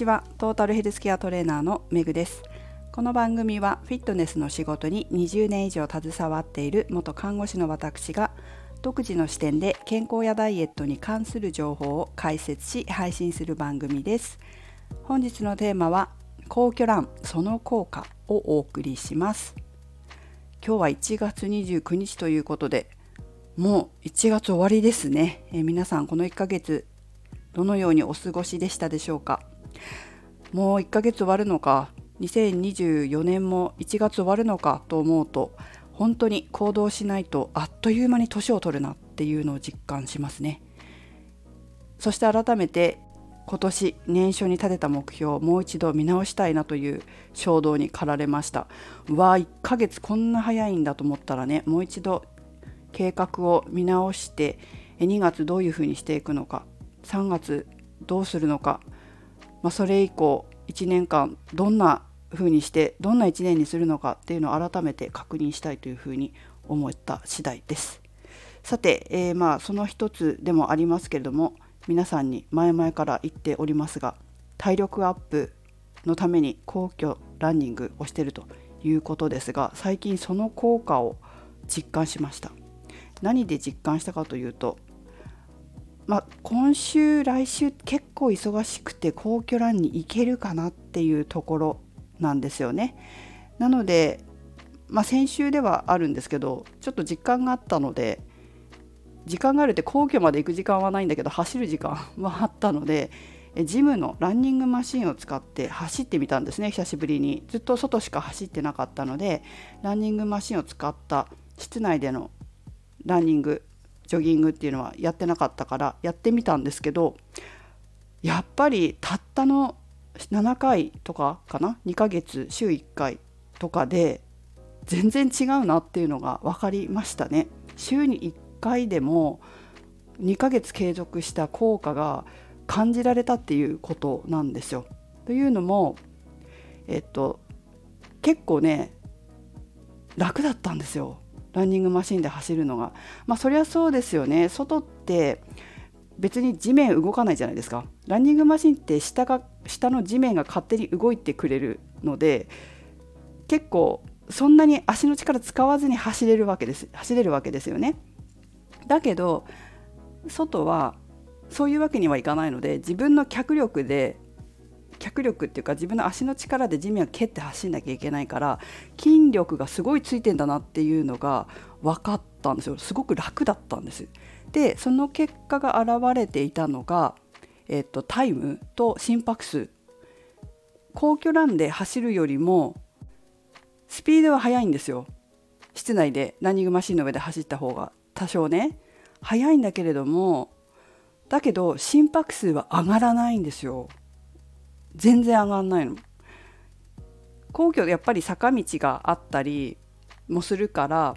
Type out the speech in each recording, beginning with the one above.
ちは。トータルヘルスケアトレーナーのめぐです。この番組はフィットネスの仕事に20年以上携わっている元看護師の私が独自の視点で健康やダイエットに関する情報を解説し配信する番組です。本日のテーマは皇居ランその効果をお送りします。今日は1月29日ということでもう1月終わりですね、えー、皆さんこの1ヶ月どのようにお過ごしでしたでしょうか？もう1ヶ月終わるのか2024年も1月終わるのかと思うと本当に行動しないとあっという間に年を取るなっていうのを実感しますね。そして改めて今年年初に立てた目標をもう一度見直したいなという衝動に駆られました。わあ1ヶ月こんな早いんだと思ったらねもう一度計画を見直して2月どういうふうにしていくのか3月どうするのか、まあ、それ以降1年間どんな風にしてどんな1年にするのかっていうのを改めて確認したいというふうに思った次第です。さて、えー、まあその一つでもありますけれども皆さんに前々から言っておりますが体力アップのために皇居ランニングをしているということですが最近その効果を実感しました何で実感したかというとまあ、今週来週結構忙しくて皇居ランに行けるかなっていうところなんですよね。なので、まあ、先週ではあるんですけどちょっと実感があったので時間があるって皇居まで行く時間はないんだけど走る時間はあったのでジムのランニングマシンを使って走ってみたんですね久しぶりにずっと外しか走ってなかったのでランニングマシンを使った室内でのランニングジョギングっていうのはやってなかったからやってみたんですけどやっぱりたったの7回とかかな？2ヶ月週1回とかで全然違うなっていうのが分かりましたね。週に1回でも2ヶ月継続した効果が感じられたっていうことなんですよ。というのもえっと結構ね楽だったんですよ。ランニングマシンで走るのが。まあそりゃそうですよね。外って別に地面動かないじゃないですか。ランニングマシンって下が下の地面が勝手に動いてくれるので結構そんなに足の力使わずに走れるわけです。走れるわけですよね。だけど外はそういうわけにはいかないので自分の脚力で脚力っていうか自分の足の力で地面を蹴って走んなきゃいけないから筋力がすごいついてんだなっていうのが分かったんですよ。すごく楽だったんです。でその結果が現れていたのが、えっと、タイムと心拍数。皇居ランで走るよりもスピードは速いんですよ。室内でランニングマシンの上で走った方が。多少ね。速いんだけれどもだけど心拍数は上がらないんですよ。全然上がんないの。皇居でやっぱり坂道があったりもするから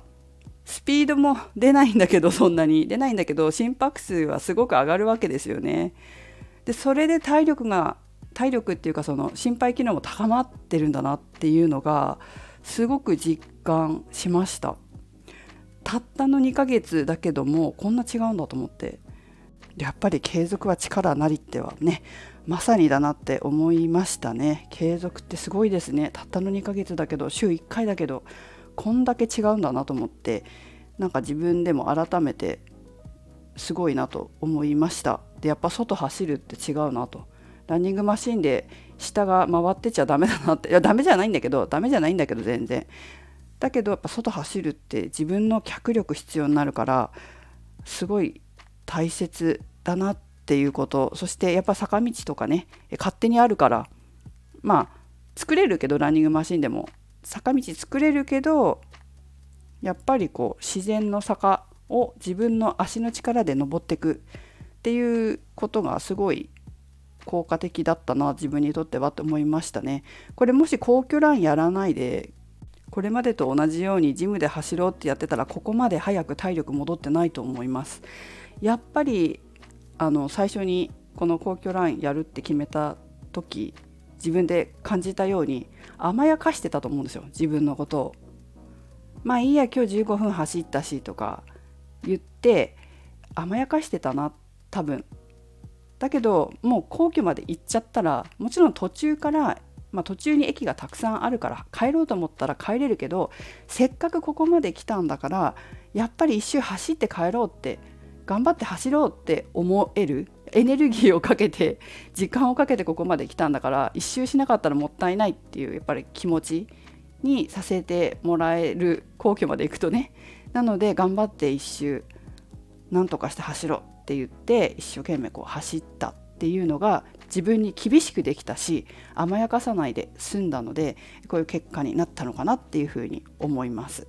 スピードも出ないんだけどそんなに出ないんだけど心拍数はすごく上がるわけですよね。でそれで体力が体力っていうかその心肺機能も高まってるんだなっていうのがすごく実感しましたたったの2ヶ月だけどもこんな違うんだと思ってやっぱり継続は力なりってはねまさにだなって思いましたね。継続ってすごいですね。たったの2ヶ月だけど週1回だけどこんだけ違うんだなと思ってなんか自分でも改めてすごいなと思いました。でやっぱ外走るって違うなと。ランニングマシンで下が回ってちゃダメだなっていやダメじゃないんだけどダメじゃないんだけど全然。だけどやっぱ外走るって自分の脚力必要になるからすごい大切だなっっていうことそしてやっぱ坂道とかね勝手にあるからまあ作れるけどランニングマシンでも坂道作れるけどやっぱりこう自然の坂を自分の足の力で登っていくっていうことがすごい効果的だったな自分にとってはと思いましたね。これもし皇居ランやらないでこれまでと同じようにジムで走ろうってやってたらここまで早く体力戻ってないと思います。やっぱりあの最初にこの皇居ラインやるって決めた時自分で感じたように甘やかしてたと思うんですよ自分のことを。まあいいや今日15分走ったしとか言って甘やかしてたな多分。だけどもう皇居まで行っちゃったらもちろん途中からまあ、途中に駅がたくさんあるから帰ろうと思ったら帰れるけどせっかくここまで来たんだからやっぱり一周走って帰ろうって頑張って走ろうって思えるエネルギーをかけて 時間をかけてここまで来たんだから一周しなかったらもったいないっていうやっぱり気持ちにさせてもらえる皇居まで行くとねなので頑張って一周なんとかして走ろうって言って一生懸命こう走ったっていうのが自分に厳しくできたし甘やかさないで済んだのでこういう結果になったのかなっていうふうに思います。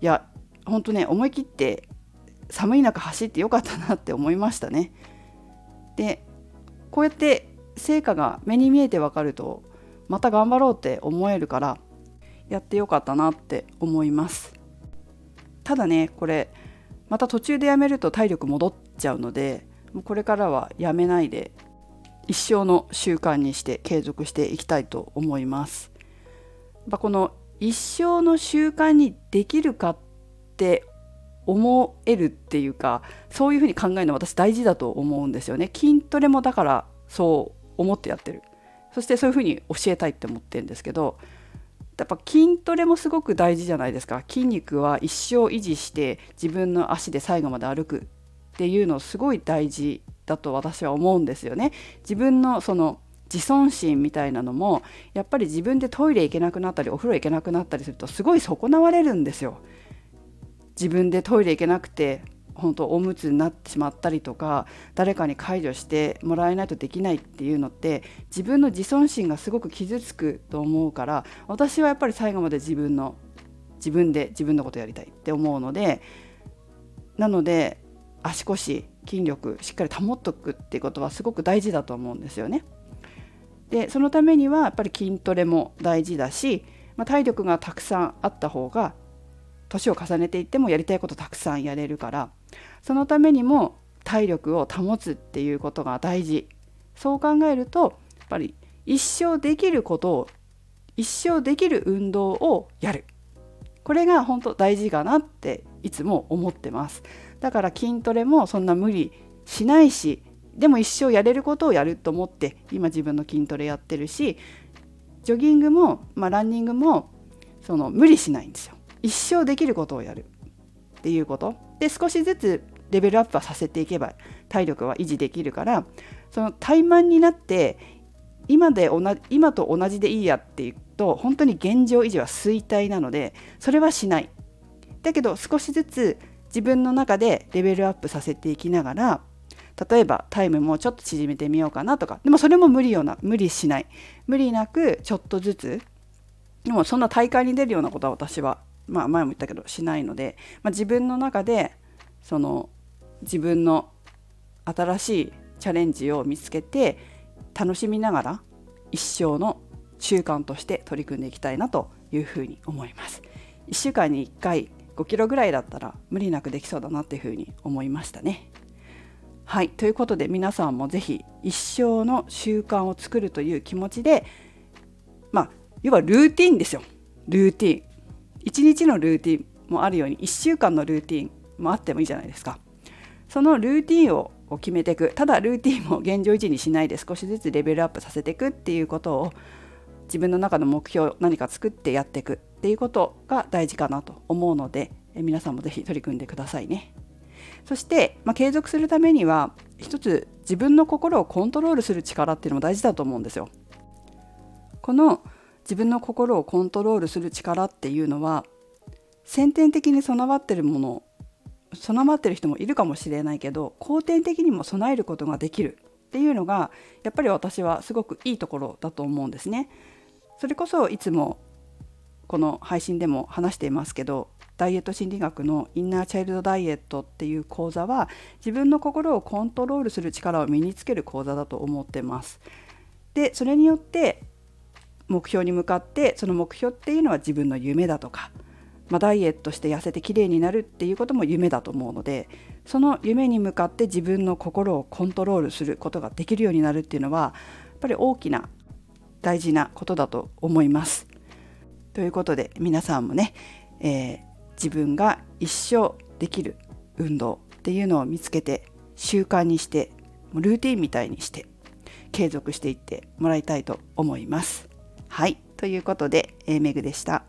いや本当ね思い切って寒い中走ってよかったなって思いましたね。でこうやって成果が目に見えてわかるとまた頑張ろうって思えるからやってよかったなって思いますただねこれまた途中でやめると体力戻っちゃうのでもうこれからはやめないで一生の習慣にして継続していきたいと思いますこの一生の習慣にできるかって思えるっていうかそういうふうに考えるの私大事だと思うんですよね。筋トレもだからそう思ってやってる。そしてそういうふうに教えたいって思ってるんですけどやっぱ筋トレもすごく大事じゃないですか。筋肉は一生維持して自分の足で最後まで歩くっていうのすごい大事だと私は思うんですよね。自分のその自尊心みたいなのもやっぱり自分でトイレ行けなくなったりお風呂行けなくなったりするとすごい損なわれるんですよ。自分でトイレ行けなくて本当おむつになってしまったりとか誰かに介助してもらえないとできないっていうのって自分の自尊心がすごく傷つくと思うから私はやっぱり最後まで自分の自分で自分のことやりたいって思うのでなので足腰筋力しっかり保っとくっていうことはすごく大事だと思うんですよね。でそのためにはやっぱり筋トレも大事だし、まあ、体力がたくさんあった方が年を重ねていってもやりたいことたくさんやれるからそのためにも体力を保つっていうことが大事。そう考えるとやっぱり一生できることを一生できる運動をやる。これが本当大事かなっていつも思ってます。だから筋トレもそんな無理しないしでも一生やれることをやると思って今自分の筋トレやってるしジョギングも、まあ、ランニングもその無理しないんですよ。一生できることをやるっていうこと。で少しずつレベルアップはさせていけば体力は維持できるからその怠慢になって今で同じ今と同じでいいやっていうと本当に現状維持は衰退なのでそれはしない。だけど少しずつ自分の中でレベルアップさせていきながら例えばタイムもちょっと縮めてみようかなとかでもそれも無理よな無理しない。無理なくちょっとずつでもそんな大会に出るようなことは私はまあ、前も言ったけどしないので、まあ、自分の中でその自分の新しいチャレンジを見つけて楽しみながら一生の習慣として取り組んでいきたいなというふうに思います。1週間に1回5キロぐらいだったら無理なくできそうだなっていうふうに思いましたね。はいということで皆さんも是非一生の習慣を作るという気持ちでまあ要はルーティンですよルーティン1日のルーティンもあるように1週間のルーティンもあってもいいじゃないですか。そのルーティンを決めていくただルーティンも現状維持にしないで少しずつレベルアップさせていくっていうことを自分の中の目標何か作ってやっていくっていうことが大事かなと思うので皆さんも是非取り組んでくださいね。そして、まあ、継続するためには一つ自分の心をコントロールする力っていうのも大事だと思うんですよ。この自分の心をコントロールする力っていうのは先天的に備わってるもの備わってる人もいるかもしれないけど後天的にも備えることができるっていうのがやっぱり私はすごくいいところだと思うんですね。それこそいつもこの配信でも話していますけどダイエット心理学のインナーチャイルドダイエットっていう講座は自分の心をコントロールする力を身につける講座だと思ってます。でそれによって目標に向かってその目標っていうのは自分の夢だとか、まあ、ダイエットして痩せて綺麗になるっていうことも夢だと思うのでその夢に向かって自分の心をコントロールすることができるようになるっていうのはやっぱり大きな大事なことだと思います。ということで皆さんもね、えー、自分が一生できる運動っていうのを見つけて習慣にしてルーティンみたいにして継続していってもらいたいと思います。はいということで、えー、メグでした。